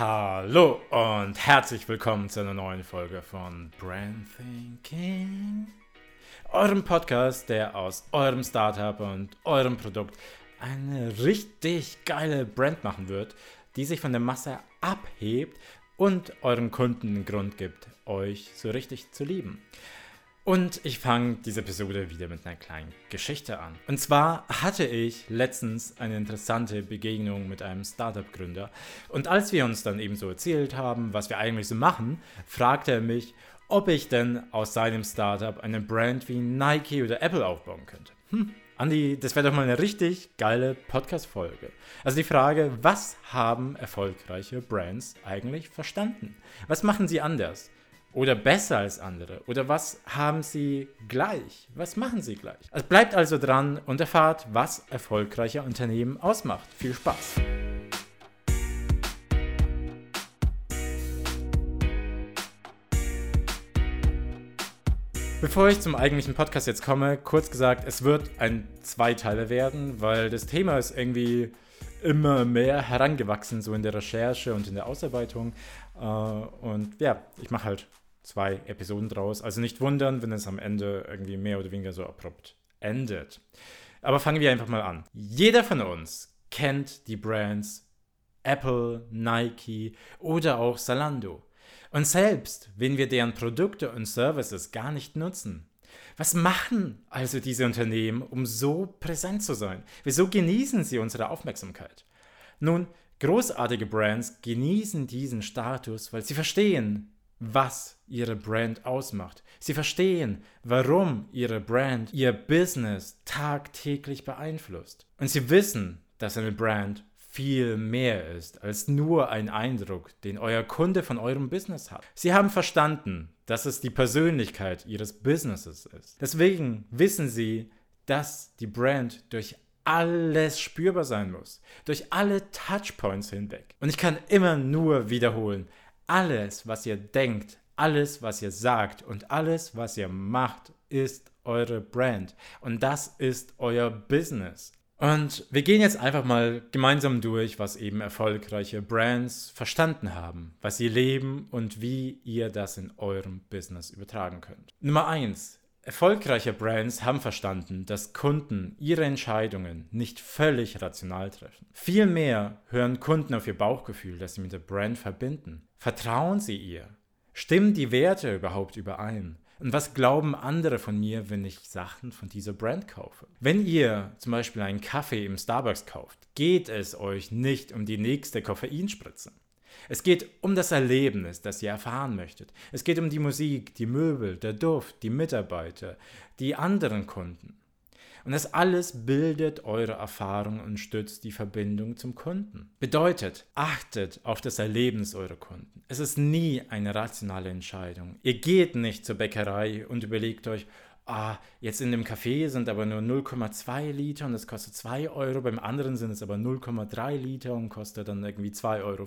Hallo und herzlich willkommen zu einer neuen Folge von Brand Thinking, eurem Podcast, der aus eurem Startup und eurem Produkt eine richtig geile Brand machen wird, die sich von der Masse abhebt und euren Kunden einen Grund gibt, euch so richtig zu lieben. Und ich fange diese Episode wieder mit einer kleinen Geschichte an. Und zwar hatte ich letztens eine interessante Begegnung mit einem Startup-Gründer. Und als wir uns dann eben so erzählt haben, was wir eigentlich so machen, fragte er mich, ob ich denn aus seinem Startup eine Brand wie Nike oder Apple aufbauen könnte. Hm, Andi, das wäre doch mal eine richtig geile Podcast-Folge. Also die Frage, was haben erfolgreiche Brands eigentlich verstanden? Was machen sie anders? Oder besser als andere? Oder was haben sie gleich? Was machen sie gleich? Also bleibt also dran und erfahrt, was erfolgreiche Unternehmen ausmacht. Viel Spaß! Bevor ich zum eigentlichen Podcast jetzt komme, kurz gesagt, es wird ein Zweiteiler werden, weil das Thema ist irgendwie immer mehr herangewachsen, so in der Recherche und in der Ausarbeitung. Äh, und ja, ich mache halt zwei Episoden draus. Also nicht wundern, wenn es am Ende irgendwie mehr oder weniger so abrupt endet. Aber fangen wir einfach mal an. Jeder von uns kennt die Brands Apple, Nike oder auch Zalando. Und selbst wenn wir deren Produkte und Services gar nicht nutzen, was machen also diese Unternehmen, um so präsent zu sein? Wieso genießen sie unsere Aufmerksamkeit? Nun, großartige Brands genießen diesen Status, weil sie verstehen, was ihre Brand ausmacht. Sie verstehen, warum ihre Brand ihr Business tagtäglich beeinflusst. Und sie wissen, dass eine Brand viel mehr ist als nur ein Eindruck, den euer Kunde von eurem Business hat. Sie haben verstanden, dass es die Persönlichkeit ihres Businesses ist. Deswegen wissen sie, dass die Brand durch alles spürbar sein muss, durch alle Touchpoints hinweg. Und ich kann immer nur wiederholen, alles, was ihr denkt, alles, was ihr sagt und alles, was ihr macht, ist eure Brand. Und das ist euer Business. Und wir gehen jetzt einfach mal gemeinsam durch, was eben erfolgreiche Brands verstanden haben, was sie leben und wie ihr das in eurem Business übertragen könnt. Nummer eins: Erfolgreiche Brands haben verstanden, dass Kunden ihre Entscheidungen nicht völlig rational treffen. Vielmehr hören Kunden auf ihr Bauchgefühl, das sie mit der Brand verbinden. Vertrauen sie ihr? Stimmen die Werte überhaupt überein? Und was glauben andere von mir, wenn ich Sachen von dieser Brand kaufe? Wenn ihr zum Beispiel einen Kaffee im Starbucks kauft, geht es euch nicht um die nächste Koffeinspritze. Es geht um das Erlebnis, das ihr erfahren möchtet. Es geht um die Musik, die Möbel, der Duft, die Mitarbeiter, die anderen Kunden. Und das alles bildet eure Erfahrung und stützt die Verbindung zum Kunden. Bedeutet, achtet auf das Erlebnis eurer Kunden. Es ist nie eine rationale Entscheidung. Ihr geht nicht zur Bäckerei und überlegt euch, ah, jetzt in dem Café sind aber nur 0,2 Liter und das kostet 2 Euro, beim anderen sind es aber 0,3 Liter und kostet dann irgendwie 2,50 Euro.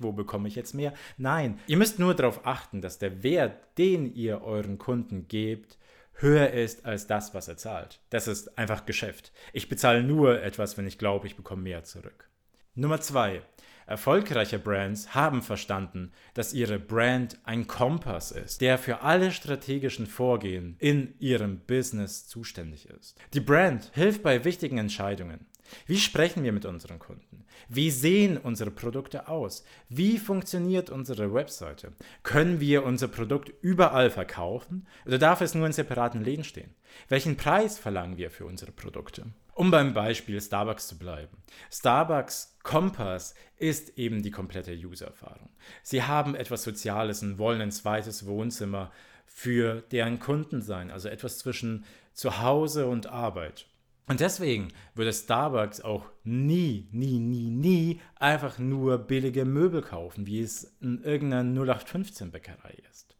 Wo bekomme ich jetzt mehr? Nein, ihr müsst nur darauf achten, dass der Wert, den ihr euren Kunden gebt, höher ist als das, was er zahlt. Das ist einfach Geschäft. Ich bezahle nur etwas, wenn ich glaube, ich bekomme mehr zurück. Nummer zwei. Erfolgreiche Brands haben verstanden, dass ihre Brand ein Kompass ist, der für alle strategischen Vorgehen in ihrem Business zuständig ist. Die Brand hilft bei wichtigen Entscheidungen. Wie sprechen wir mit unseren Kunden? Wie sehen unsere Produkte aus? Wie funktioniert unsere Webseite? Können wir unser Produkt überall verkaufen oder darf es nur in separaten Läden stehen? Welchen Preis verlangen wir für unsere Produkte? Um beim Beispiel Starbucks zu bleiben. Starbucks Kompass ist eben die komplette User-Erfahrung. Sie haben etwas Soziales und wollen ein zweites Wohnzimmer für deren Kunden sein, also etwas zwischen Zuhause und Arbeit. Und deswegen würde Starbucks auch nie, nie, nie, nie einfach nur billige Möbel kaufen, wie es in irgendeiner 0815-Bäckerei ist.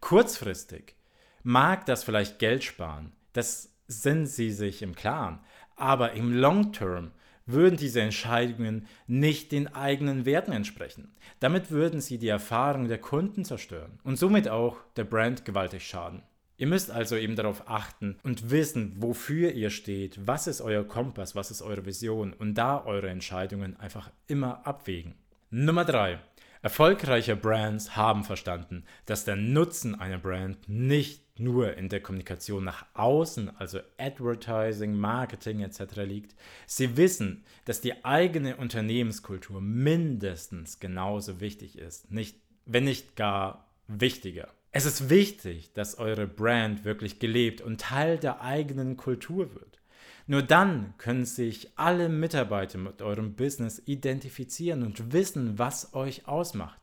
Kurzfristig mag das vielleicht Geld sparen, das sind sie sich im Klaren, aber im Long Term würden diese Entscheidungen nicht den eigenen Werten entsprechen. Damit würden sie die Erfahrung der Kunden zerstören und somit auch der Brand gewaltig schaden. Ihr müsst also eben darauf achten und wissen, wofür ihr steht, was ist euer Kompass, was ist eure Vision und da eure Entscheidungen einfach immer abwägen. Nummer 3. Erfolgreiche Brands haben verstanden, dass der Nutzen einer Brand nicht nur in der Kommunikation nach außen, also Advertising, Marketing etc. liegt. Sie wissen, dass die eigene Unternehmenskultur mindestens genauso wichtig ist, nicht, wenn nicht gar wichtiger. Es ist wichtig, dass eure Brand wirklich gelebt und Teil der eigenen Kultur wird. Nur dann können sich alle Mitarbeiter mit eurem Business identifizieren und wissen, was euch ausmacht.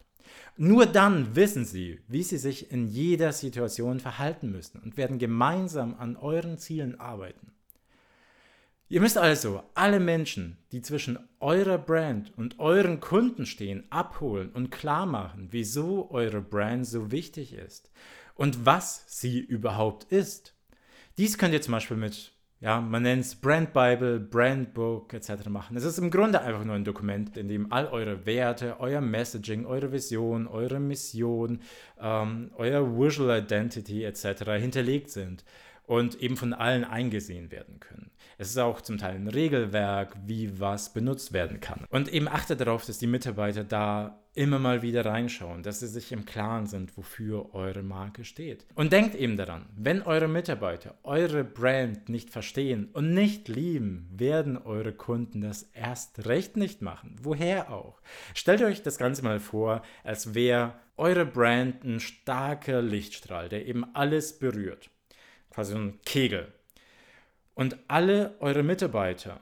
Nur dann wissen sie, wie sie sich in jeder Situation verhalten müssen und werden gemeinsam an euren Zielen arbeiten. Ihr müsst also alle Menschen, die zwischen eurer Brand und euren Kunden stehen, abholen und klar machen, wieso eure Brand so wichtig ist und was sie überhaupt ist. Dies könnt ihr zum Beispiel mit ja, man nennt es Brand Bible, Brand Book etc. machen. Es ist im Grunde einfach nur ein Dokument, in dem all eure Werte, euer Messaging, eure Vision, eure Mission, ähm, euer Visual Identity etc. hinterlegt sind und eben von allen eingesehen werden können. Es ist auch zum Teil ein Regelwerk, wie was benutzt werden kann. Und eben achtet darauf, dass die Mitarbeiter da immer mal wieder reinschauen, dass sie sich im Klaren sind, wofür eure Marke steht. Und denkt eben daran, wenn eure Mitarbeiter eure Brand nicht verstehen und nicht lieben, werden eure Kunden das erst recht nicht machen. Woher auch? Stellt euch das Ganze mal vor, als wäre eure Brand ein starker Lichtstrahl, der eben alles berührt quasi ein Kegel. Und alle eure Mitarbeiter,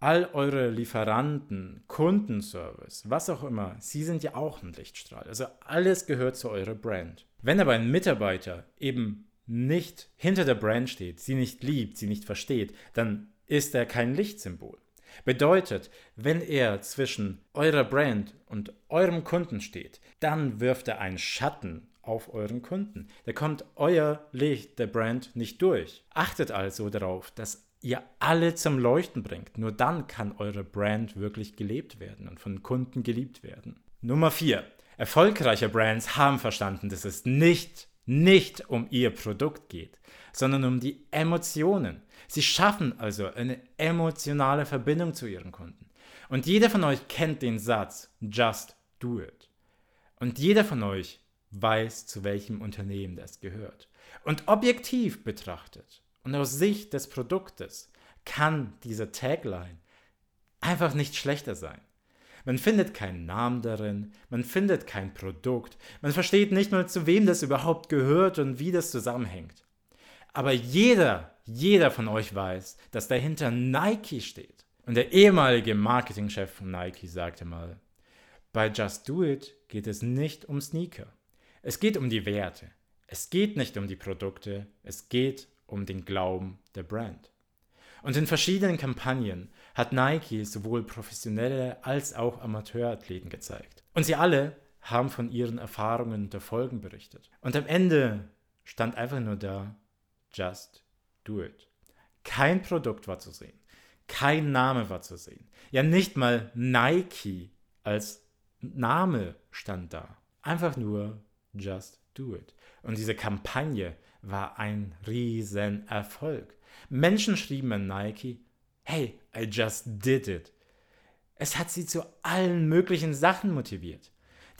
all eure Lieferanten, Kundenservice, was auch immer, sie sind ja auch ein Lichtstrahl. Also alles gehört zu eurer Brand. Wenn aber ein Mitarbeiter eben nicht hinter der Brand steht, sie nicht liebt, sie nicht versteht, dann ist er kein Lichtsymbol. Bedeutet, wenn er zwischen eurer Brand und eurem Kunden steht, dann wirft er einen Schatten auf euren Kunden. Da kommt euer Licht der Brand nicht durch. Achtet also darauf, dass ihr alle zum Leuchten bringt. Nur dann kann eure Brand wirklich gelebt werden und von Kunden geliebt werden. Nummer 4. Erfolgreiche Brands haben verstanden, dass es nicht, nicht um ihr Produkt geht, sondern um die Emotionen. Sie schaffen also eine emotionale Verbindung zu ihren Kunden. Und jeder von euch kennt den Satz, just do it. Und jeder von euch weiß, zu welchem Unternehmen das gehört. Und objektiv betrachtet und aus Sicht des Produktes kann diese Tagline einfach nicht schlechter sein. Man findet keinen Namen darin, man findet kein Produkt, man versteht nicht mal, zu wem das überhaupt gehört und wie das zusammenhängt. Aber jeder, jeder von euch weiß, dass dahinter Nike steht. Und der ehemalige Marketingchef von Nike sagte mal, bei Just Do It geht es nicht um Sneaker. Es geht um die Werte. Es geht nicht um die Produkte. Es geht um den Glauben der Brand. Und in verschiedenen Kampagnen hat Nike sowohl professionelle als auch Amateurathleten gezeigt. Und sie alle haben von ihren Erfahrungen und Erfolgen berichtet. Und am Ende stand einfach nur da, just do it. Kein Produkt war zu sehen. Kein Name war zu sehen. Ja, nicht mal Nike als Name stand da. Einfach nur Just Do It. Und diese Kampagne war ein Riesenerfolg. Menschen schrieben an Nike, hey, I just did it. Es hat sie zu allen möglichen Sachen motiviert.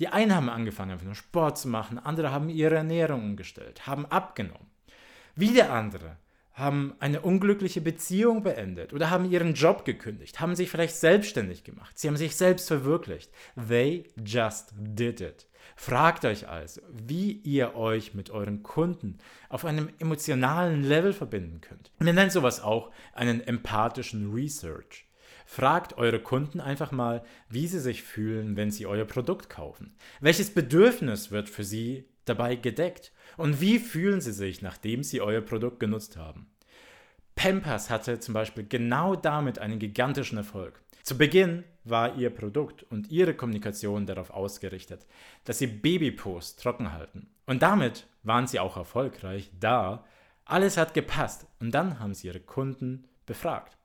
Die einen haben angefangen, Sport zu machen, andere haben ihre Ernährung umgestellt, haben abgenommen. Wieder andere haben eine unglückliche Beziehung beendet oder haben ihren Job gekündigt, haben sich vielleicht selbstständig gemacht, sie haben sich selbst verwirklicht. They just did it. Fragt euch also, wie ihr euch mit euren Kunden auf einem emotionalen Level verbinden könnt. Man nennt sowas auch einen empathischen Research. Fragt eure Kunden einfach mal, wie sie sich fühlen, wenn sie euer Produkt kaufen. Welches Bedürfnis wird für sie dabei gedeckt? Und wie fühlen sie sich, nachdem sie euer Produkt genutzt haben? Pampers hatte zum Beispiel genau damit einen gigantischen Erfolg. Zu Beginn war ihr Produkt und ihre Kommunikation darauf ausgerichtet, dass sie Babypost trocken halten. Und damit waren sie auch erfolgreich, da alles hat gepasst. Und dann haben sie ihre Kunden befragt.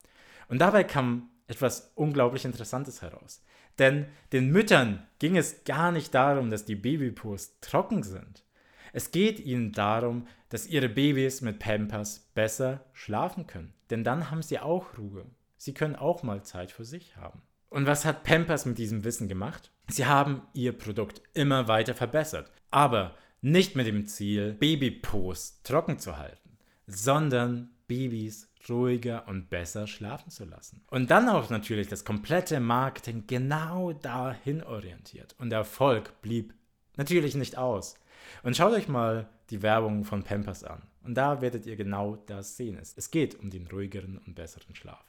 Und dabei kam etwas unglaublich Interessantes heraus. Denn den Müttern ging es gar nicht darum, dass die Babypost trocken sind. Es geht ihnen darum, dass ihre Babys mit Pampers besser schlafen können. Denn dann haben sie auch Ruhe. Sie können auch mal Zeit für sich haben. Und was hat Pampers mit diesem Wissen gemacht? Sie haben ihr Produkt immer weiter verbessert, aber nicht mit dem Ziel, Babypos trocken zu halten, sondern Babys ruhiger und besser schlafen zu lassen. Und dann auch natürlich das komplette Marketing genau dahin orientiert. Und der Erfolg blieb natürlich nicht aus. Und schaut euch mal die Werbung von Pampers an. Und da werdet ihr genau das sehen. Es geht um den ruhigeren und besseren Schlaf.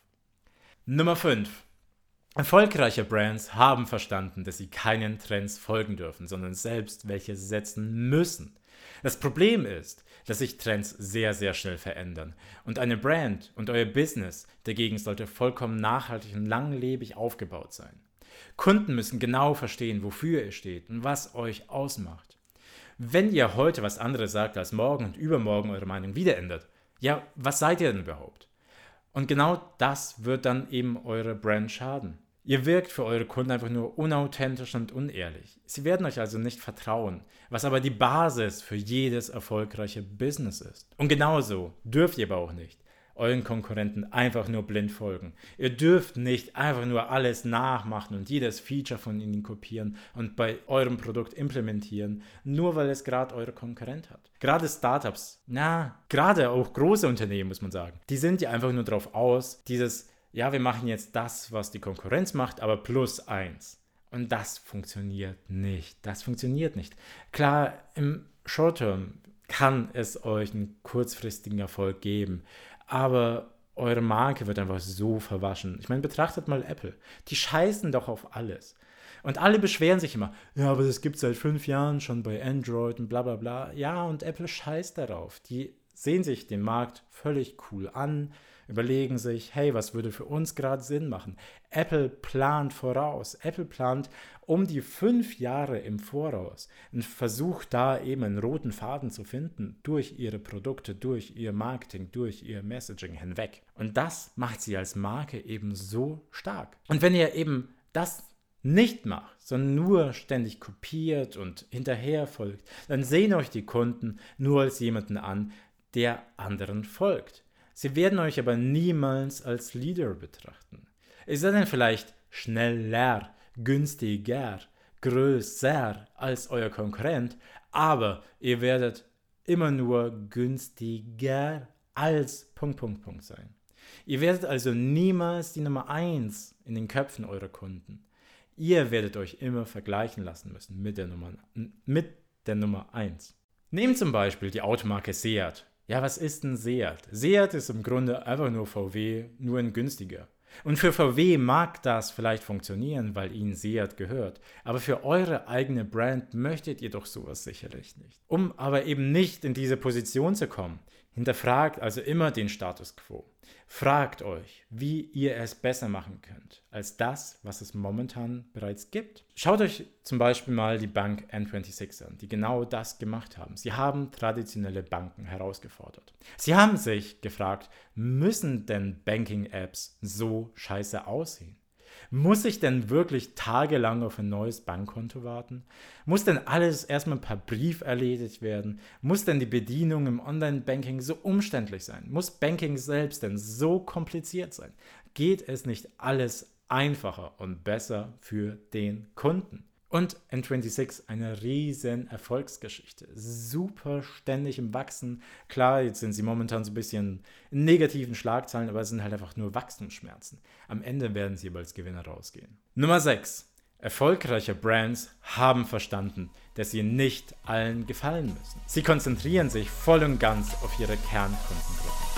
Nummer 5. Erfolgreiche Brands haben verstanden, dass sie keinen Trends folgen dürfen, sondern selbst welche setzen müssen. Das Problem ist, dass sich Trends sehr, sehr schnell verändern. Und eine Brand und euer Business dagegen sollte vollkommen nachhaltig und langlebig aufgebaut sein. Kunden müssen genau verstehen, wofür ihr steht und was euch ausmacht. Wenn ihr heute was anderes sagt als morgen und übermorgen eure Meinung wieder ändert, ja, was seid ihr denn überhaupt? Und genau das wird dann eben eure Brand schaden. Ihr wirkt für eure Kunden einfach nur unauthentisch und unehrlich. Sie werden euch also nicht vertrauen, was aber die Basis für jedes erfolgreiche Business ist. Und genauso dürft ihr aber auch nicht euren Konkurrenten einfach nur blind folgen. Ihr dürft nicht einfach nur alles nachmachen und jedes Feature von ihnen kopieren und bei eurem Produkt implementieren, nur weil es gerade eure Konkurrent hat. Gerade Startups, na, gerade auch große Unternehmen, muss man sagen, die sind ja einfach nur darauf aus, dieses ja, wir machen jetzt das, was die Konkurrenz macht, aber plus eins. Und das funktioniert nicht. Das funktioniert nicht. Klar, im Short Term kann es euch einen kurzfristigen Erfolg geben, aber eure Marke wird einfach so verwaschen. Ich meine, betrachtet mal Apple. Die scheißen doch auf alles. Und alle beschweren sich immer, ja, aber das gibt es seit fünf Jahren schon bei Android und bla bla bla. Ja, und Apple scheißt darauf. Die sehen sich den Markt völlig cool an, überlegen sich, hey, was würde für uns gerade Sinn machen? Apple plant voraus. Apple plant um die fünf Jahre im Voraus und versucht da eben einen roten Faden zu finden durch ihre Produkte, durch ihr Marketing, durch ihr Messaging hinweg. Und das macht sie als Marke eben so stark. Und wenn ihr eben das nicht macht, sondern nur ständig kopiert und hinterher folgt, dann sehen euch die Kunden nur als jemanden an, der anderen folgt. Sie werden euch aber niemals als Leader betrachten. Es sei denn vielleicht schneller, günstiger, größer als euer Konkurrent, aber ihr werdet immer nur günstiger als Punkt, Punkt, Punkt sein. Ihr werdet also niemals die Nummer 1 in den Köpfen eurer Kunden. Ihr werdet euch immer vergleichen lassen müssen mit der Nummer, mit der Nummer 1. Nehmt zum Beispiel die Automarke Seat. Ja, was ist ein Seat? Seat ist im Grunde einfach nur VW, nur ein günstiger. Und für VW mag das vielleicht funktionieren, weil ihnen Seat gehört. Aber für eure eigene Brand möchtet ihr doch sowas sicherlich nicht. Um aber eben nicht in diese Position zu kommen, hinterfragt also immer den Status quo. Fragt euch, wie ihr es besser machen könnt als das, was es momentan bereits gibt. Schaut euch zum Beispiel mal die Bank N26 an, die genau das gemacht haben. Sie haben traditionelle Banken herausgefordert. Sie haben sich gefragt, müssen denn Banking-Apps so scheiße aussehen? Muss ich denn wirklich tagelang auf ein neues Bankkonto warten? Muss denn alles erstmal per Brief erledigt werden? Muss denn die Bedienung im Online-Banking so umständlich sein? Muss Banking selbst denn so kompliziert sein? Geht es nicht alles einfacher und besser für den Kunden? Und N26 eine riesen Erfolgsgeschichte. Super ständig im Wachsen. Klar, jetzt sind sie momentan so ein bisschen in negativen Schlagzeilen, aber es sind halt einfach nur Wachstumsschmerzen. Am Ende werden sie als Gewinner rausgehen. Nummer 6. Erfolgreiche Brands haben verstanden, dass sie nicht allen gefallen müssen. Sie konzentrieren sich voll und ganz auf ihre Kernkundengruppen.